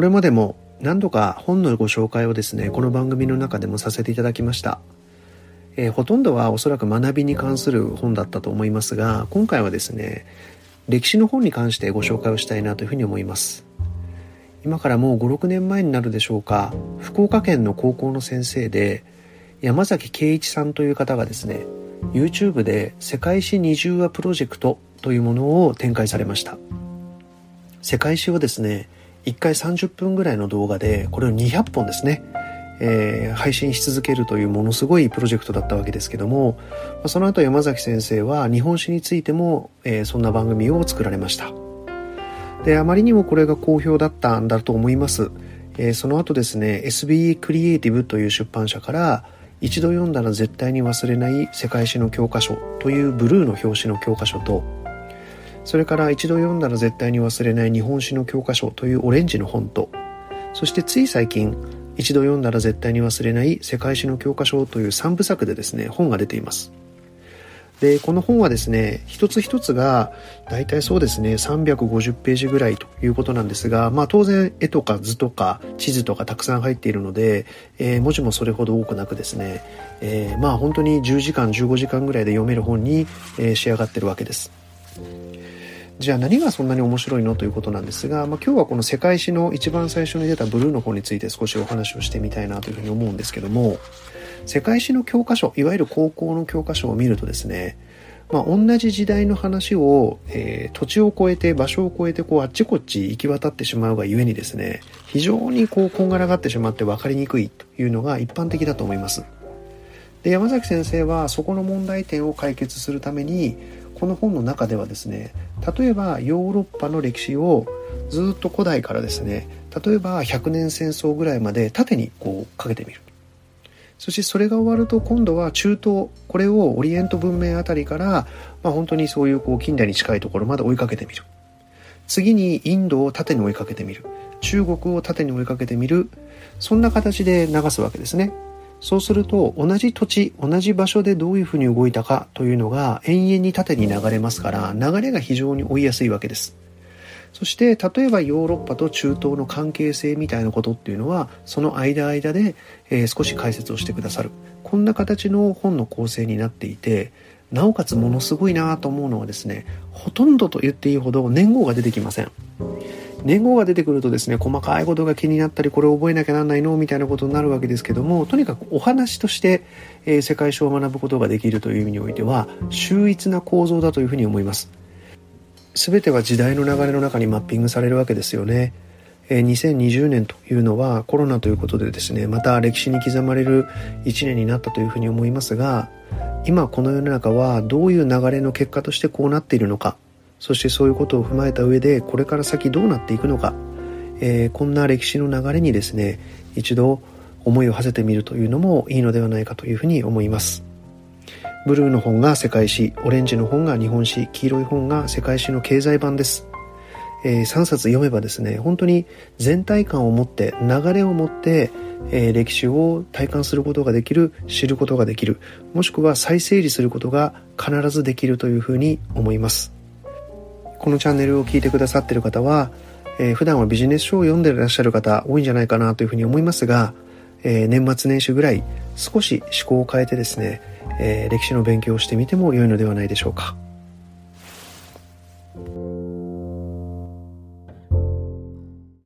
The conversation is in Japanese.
これまでも何度か本のご紹介をですねこの番組の中でもさせていただきました、えー、ほとんどはおそらく学びに関する本だったと思いますが今回はですね歴史の本に関してご紹介をしたいなというふうに思います。今からもう56年前になるでしょうか福岡県の高校の先生で山崎圭一さんという方がですね YouTube で世界史20話プロジェクトというものを展開されました。世界史をですね1回30分ぐらいの動画でこれを200本ですね、えー、配信し続けるというものすごいプロジェクトだったわけですけどもその後山崎先生は日本史についても、えー、そんな番組を作られました。であまりにもこれが好評だったんだと思います、えー、その後ですね SBE クリエイティブという出版社から一度読んだら絶対に忘れない世界史の教科書というブルーの表紙の教科書とそれから一度読んだら絶対に忘れない日本史の教科書というオレンジの本と。そしてつい最近一度読んだら絶対に忘れない世界史の教科書という3部作でですね本が出ています。でこの本はですね一つ一つが大体そうですね350ページぐらいということなんですが、まあ、当然絵とか図とか地図とかたくさん入っているので、えー、文字もそれほど多くなくですね、えー、まあ本当に10時間15時間ぐらいで読める本に、えー、仕上がってるわけです。じゃあ何がそんなに面白いのということなんですが、まあ、今日はこの世界史の一番最初に出たブルーの本について少しお話をしてみたいなというふうに思うんですけども世界史の教科書いわゆる高校の教科書を見るとですねまあ、同じ時代の話を、えー、土地を越えて場所を越えてこうあっちこっち行き渡ってしまうがゆえにですね非常にこうこんがらがってしまって分かりにくいというのが一般的だと思います。で山崎先生はそこの問題点を解決するためにこの本の中ではですね例えばヨーロッパの歴史をずっと古代からですね例えば100年戦争ぐらいまで縦にこうかけてみる。そしてそれが終わると今度は中東これをオリエント文明あたりから、まあ、本当にそういうこう近代に近いところまで追いかけてみる。次にインドを縦に追いかけてみる。中国を縦に追いかけてみる。そんな形で流すわけですね。そうすると同じ土地同じ場所でどういうふうに動いたかというのが延々に縦に流れますから流れが非常に追いやすいわけです。そして例えばヨーロッパと中東の関係性みたいなことっていうのはその間間で、えー、少し解説をしてくださる。こんな形の本の構成になっていてなおかつものすごいなと思うのはですねほとんどと言っていいほど年号が出てきません。年号が出てくるとですね細かいことが気になったりこれを覚えなきゃなんないのみたいなことになるわけですけどもとにかくお話として、えー、世界史を学ぶことができるという意味においては秀逸な構造だというふうに思います全ては時代の流れの中にマッピングされるわけですよね。2020年というのはコロナということでですねまた歴史に刻まれる1年になったというふうに思いますが今この世の中はどういう流れの結果としてこうなっているのかそしてそういうことを踏まえた上でこれから先どうなっていくのか、えー、こんな歴史の流れにですね一度思いを馳せてみるというのもいいのではないかというふうに思います。ブルーの本が世界史オレンジの本が日本史黄色い本が世界史の経済版です、えー、3冊読めばですね本当に全体感を持って流れを持って、えー、歴史を体感することができる知ることができるもしくは再整理することが必ずできるというふうに思います。このチャンネルを聞いてくださっている方は、えー、普段はビジネス書を読んでいらっしゃる方多いんじゃないかなというふうに思いますが、えー、年末年始ぐらい少し思考を変えてですね、えー、歴史の勉強をしてみても良いのではないでしょうか。